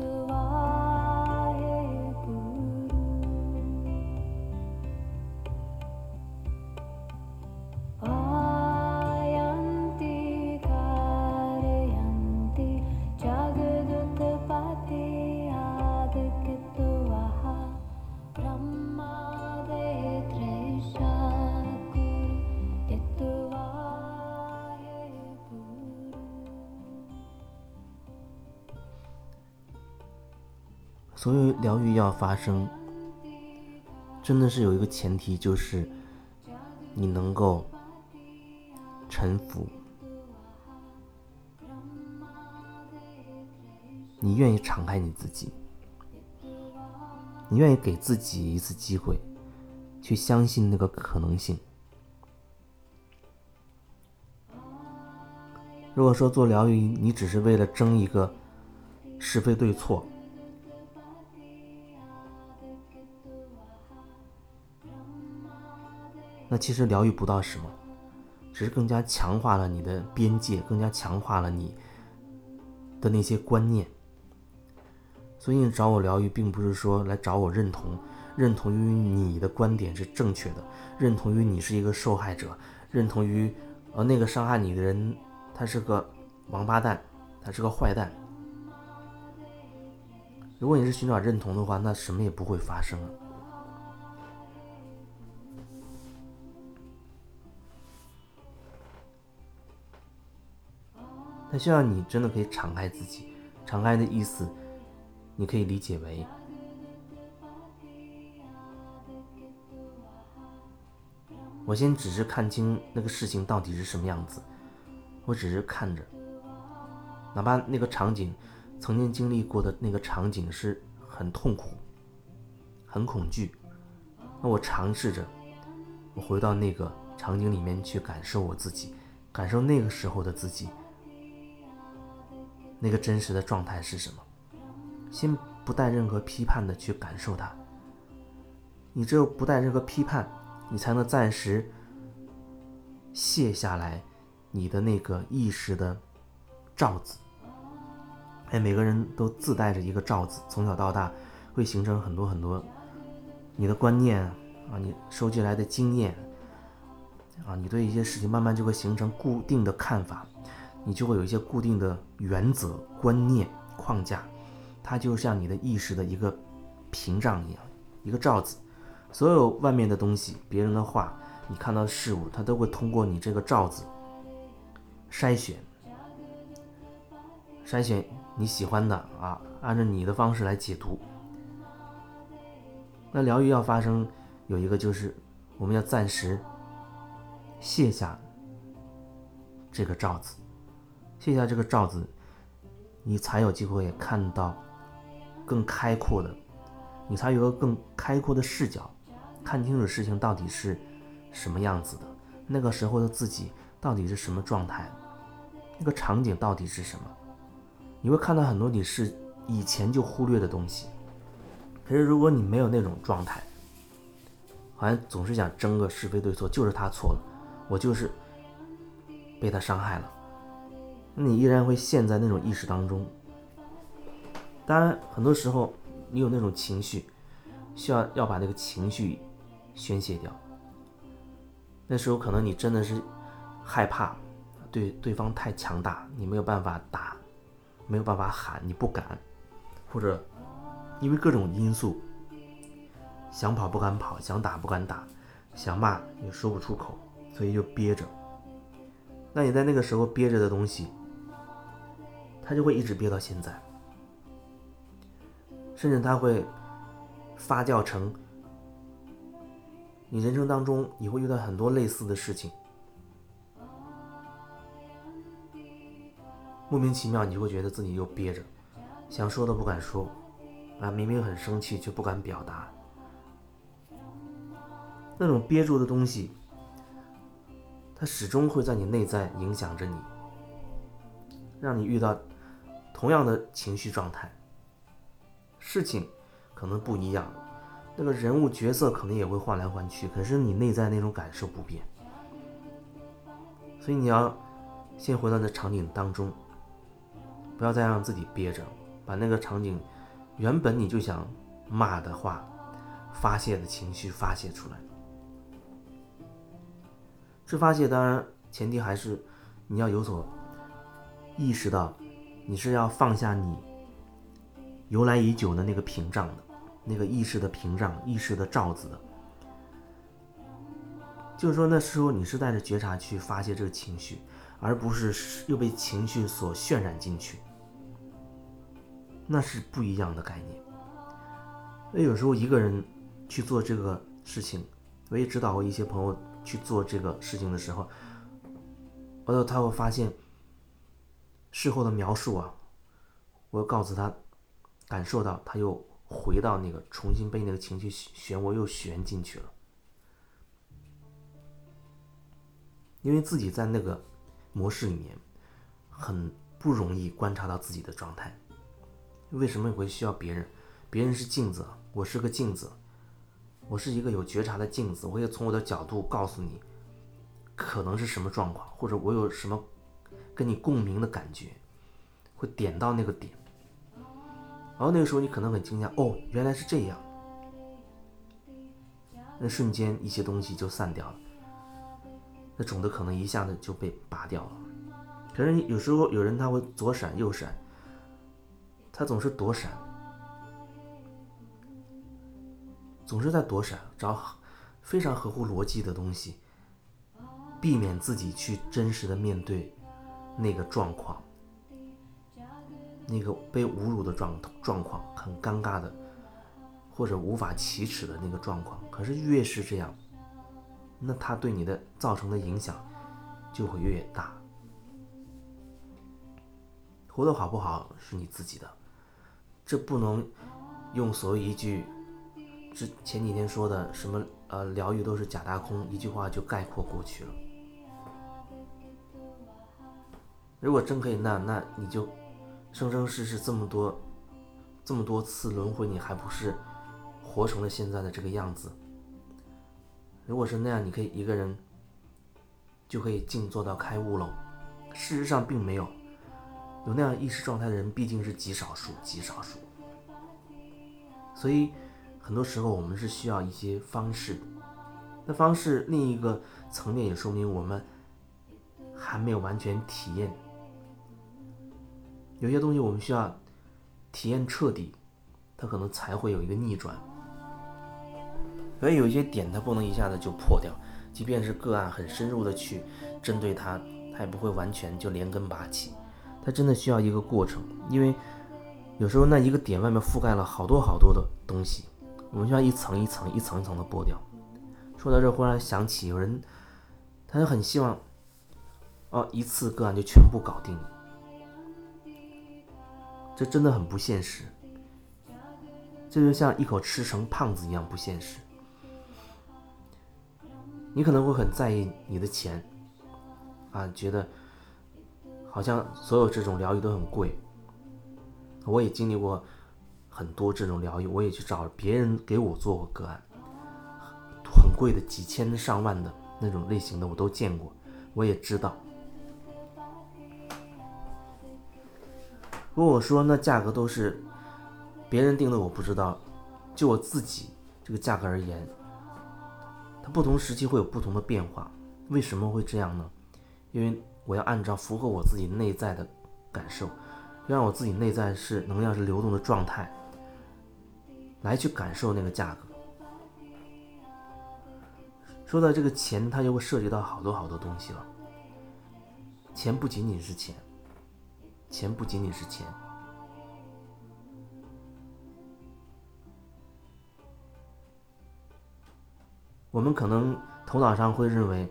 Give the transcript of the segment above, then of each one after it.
to all. 所以疗愈要发生，真的是有一个前提，就是你能够臣服，你愿意敞开你自己，你愿意给自己一次机会，去相信那个可能性。如果说做疗愈，你只是为了争一个是非对错。那其实疗愈不到什么，只是更加强化了你的边界，更加强化了你的那些观念。所以你找我疗愈，并不是说来找我认同，认同于你的观点是正确的，认同于你是一个受害者，认同于呃那个伤害你的人他是个王八蛋，他是个坏蛋。如果你是寻找认同的话，那什么也不会发生。他需要你真的可以敞开自己，敞开的意思，你可以理解为，我先只是看清那个事情到底是什么样子，我只是看着，哪怕那个场景曾经经历过的那个场景是很痛苦、很恐惧，那我尝试着，我回到那个场景里面去感受我自己，感受那个时候的自己。那个真实的状态是什么？先不带任何批判的去感受它。你只有不带任何批判，你才能暂时卸下来你的那个意识的罩子。哎，每个人都自带着一个罩子，从小到大会形成很多很多你的观念啊，你收集来的经验啊，你对一些事情慢慢就会形成固定的看法。你就会有一些固定的原则、观念、框架，它就像你的意识的一个屏障一样，一个罩子。所有外面的东西、别人的话、你看到的事物，它都会通过你这个罩子筛选，筛选你喜欢的啊，按照你的方式来解读。那疗愈要发生，有一个就是我们要暂时卸下这个罩子。卸下这个罩子，你才有机会看到更开阔的，你才有个更开阔的视角，看清楚事情到底是什么样子的，那个时候的自己到底是什么状态，那个场景到底是什么，你会看到很多你是以前就忽略的东西。可是如果你没有那种状态，好像总是想争个是非对错，就是他错了，我就是被他伤害了。那你依然会陷在那种意识当中。当然，很多时候你有那种情绪，需要要把那个情绪宣泄掉。那时候可能你真的是害怕，对对方太强大，你没有办法打，没有办法喊，你不敢，或者因为各种因素，想跑不敢跑，想打不敢打，想骂也说不出口，所以就憋着。那你在那个时候憋着的东西。他就会一直憋到现在，甚至他会发酵成你人生当中你会遇到很多类似的事情，莫名其妙你就会觉得自己又憋着，想说都不敢说，啊，明明很生气却不敢表达，那种憋住的东西，它始终会在你内在影响着你，让你遇到。同样的情绪状态，事情可能不一样，那个人物角色可能也会换来换去，可是你内在那种感受不变。所以你要先回到那场景当中，不要再让自己憋着，把那个场景，原本你就想骂的话，发泄的情绪发泄出来。这发泄当然前提还是你要有所意识到，你是要放下你由来已久的那个屏障的，那个意识的屏障、意识的罩子的。就是说，那时候你是带着觉察去发泄这个情绪，而不是又被情绪所渲染进去，那是不一样的概念。那有时候一个人去做这个事情，我也指导过一些朋友去做这个事情的时候，呃，他会发现事后的描述啊，我告诉他，感受到他又回到那个重新被那个情绪漩涡又旋进去了。因为自己在那个模式里面，很不容易观察到自己的状态。为什么你会需要别人？别人是镜子，我是个镜子，我是一个有觉察的镜子。我可以从我的角度告诉你，可能是什么状况，或者我有什么跟你共鸣的感觉，会点到那个点。然后那个时候你可能很惊讶，哦，原来是这样。那瞬间一些东西就散掉了。那种子可能一下子就被拔掉了，可是有时候有人他会左闪右闪，他总是躲闪，总是在躲闪，找非常合乎逻辑的东西，避免自己去真实的面对那个状况，那个被侮辱的状状况，很尴尬的，或者无法启齿的那个状况。可是越是这样。那他对你的造成的影响就会越大。活得好不好是你自己的，这不能用所谓一句之前几天说的什么呃疗愈都是假大空一句话就概括过去了。如果真可以那那你就生生世世这么多这么多次轮回，你还不是活成了现在的这个样子？如果是那样，你可以一个人就可以静坐到开悟喽。事实上，并没有有那样意识状态的人，毕竟是极少数，极少数。所以，很多时候我们是需要一些方式。那方式另一个层面也说明我们还没有完全体验。有些东西我们需要体验彻底，它可能才会有一个逆转。所以有一些点它不能一下子就破掉，即便是个案很深入的去针对它，它也不会完全就连根拔起，它真的需要一个过程。因为有时候那一个点外面覆盖了好多好多的东西，我们需要一层一层、一层一层的剥掉。说到这，忽然想起有人，他就很希望，哦，一次个案就全部搞定，这真的很不现实。这就像一口吃成胖子一样不现实。你可能会很在意你的钱，啊，觉得好像所有这种疗愈都很贵。我也经历过很多这种疗愈，我也去找别人给我做过个案，很贵的几千上万的那种类型的我都见过，我也知道。如果说那价格都是别人定的，我不知道，就我自己这个价格而言。它不同时期会有不同的变化，为什么会这样呢？因为我要按照符合我自己内在的感受，让我自己内在是能量是流动的状态，来去感受那个价格。说到这个钱，它就会涉及到好多好多东西了。钱不仅仅是钱，钱不仅仅是钱。我们可能头脑上会认为，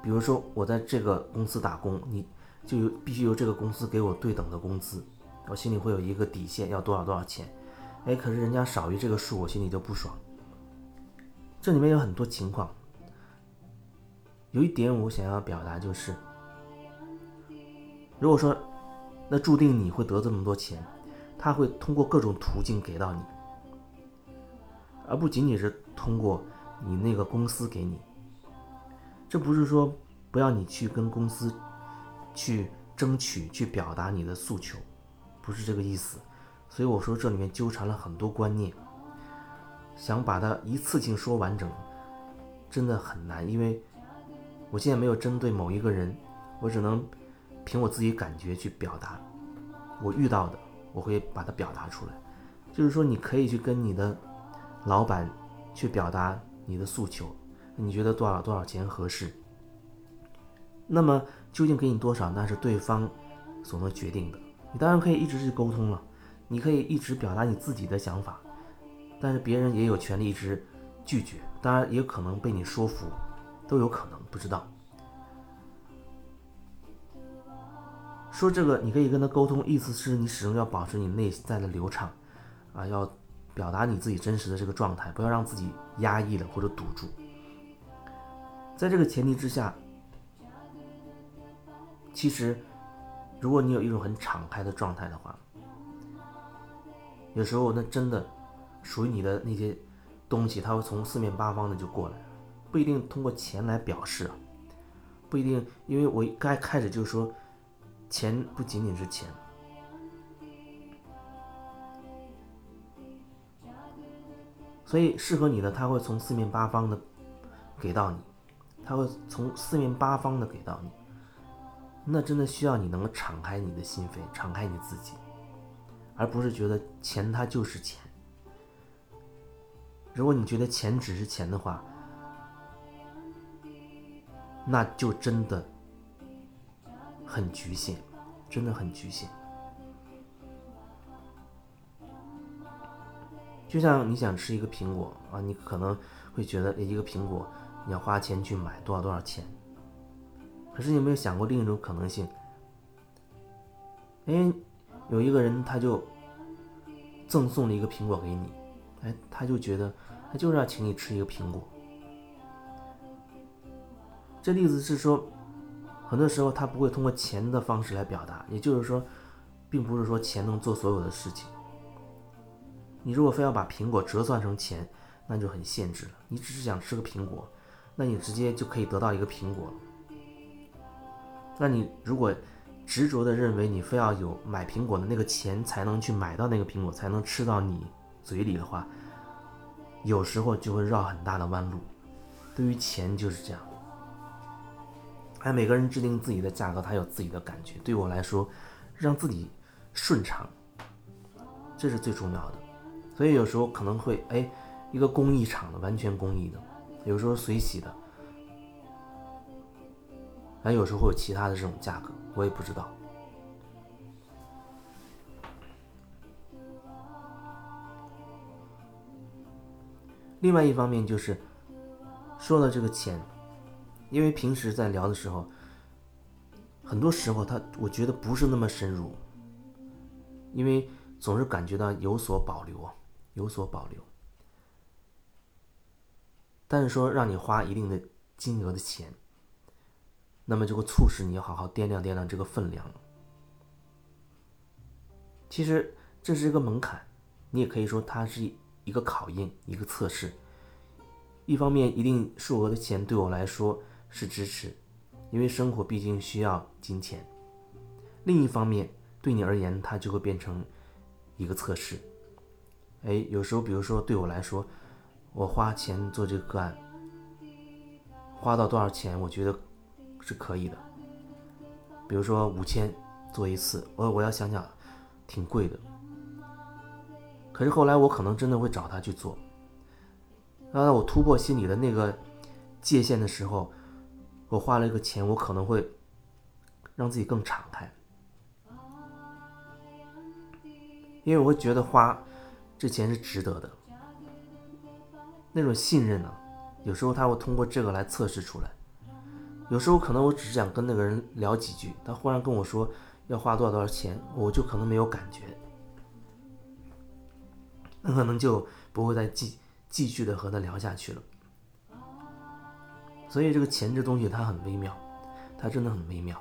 比如说我在这个公司打工，你就有必须由这个公司给我对等的工资，我心里会有一个底线，要多少多少钱。哎，可是人家少于这个数，我心里就不爽。这里面有很多情况，有一点我想要表达就是，如果说那注定你会得这么多钱。他会通过各种途径给到你，而不仅仅是通过你那个公司给你。这不是说不要你去跟公司去争取、去表达你的诉求，不是这个意思。所以我说这里面纠缠了很多观念，想把它一次性说完整，真的很难。因为我现在没有针对某一个人，我只能凭我自己感觉去表达我遇到的，我会把它表达出来。就是说，你可以去跟你的老板去表达你的诉求，你觉得多少多少钱合适？那么究竟给你多少，那是对方所能决定的。你当然可以一直去沟通了。你可以一直表达你自己的想法，但是别人也有权利一直拒绝，当然也可能被你说服，都有可能，不知道。说这个，你可以跟他沟通，意思是你始终要保持你内在的流畅，啊，要表达你自己真实的这个状态，不要让自己压抑了或者堵住。在这个前提之下，其实如果你有一种很敞开的状态的话，有时候，那真的属于你的那些东西，它会从四面八方的就过来，不一定通过钱来表示，不一定，因为我刚开始就说，钱不仅仅是钱，所以适合你的，他会从四面八方的给到你，他会从四面八方的给到你，那真的需要你能够敞开你的心扉，敞开你自己。而不是觉得钱它就是钱。如果你觉得钱只是钱的话，那就真的很局限，真的很局限。就像你想吃一个苹果啊，你可能会觉得一个苹果你要花钱去买多少多少钱。可是你有没有想过另一种可能性？哎。有一个人，他就赠送了一个苹果给你，哎，他就觉得他就是要请你吃一个苹果。这例子是说，很多时候他不会通过钱的方式来表达，也就是说，并不是说钱能做所有的事情。你如果非要把苹果折算成钱，那就很限制了。你只是想吃个苹果，那你直接就可以得到一个苹果。那你如果，执着的认为你非要有买苹果的那个钱才能去买到那个苹果，才能吃到你嘴里的话，有时候就会绕很大的弯路。对于钱就是这样，哎，每个人制定自己的价格，他有自己的感觉。对我来说，让自己顺畅，这是最重要的。所以有时候可能会哎，一个工艺厂的，完全工艺的，有时候水洗的。还有时候会有其他的这种价格，我也不知道。另外一方面就是说了这个钱，因为平时在聊的时候，很多时候他我觉得不是那么深入，因为总是感觉到有所保留，有所保留。但是说让你花一定的金额的钱。那么就会促使你好好掂量掂量这个分量。其实这是一个门槛，你也可以说它是一个考验，一个测试。一方面，一定数额的钱对我来说是支持，因为生活毕竟需要金钱；另一方面，对你而言，它就会变成一个测试。哎，有时候，比如说对我来说，我花钱做这个个案，花到多少钱，我觉得。是可以的，比如说五千做一次，我我要想想，挺贵的。可是后来我可能真的会找他去做。当我突破心里的那个界限的时候，我花了一个钱，我可能会让自己更敞开，因为我会觉得花这钱是值得的。那种信任呢，有时候他会通过这个来测试出来。有时候可能我只是想跟那个人聊几句，他忽然跟我说要花多少多少钱，我就可能没有感觉，那可能就不会再继继续的和他聊下去了。所以这个钱这东西它很微妙，它真的很微妙。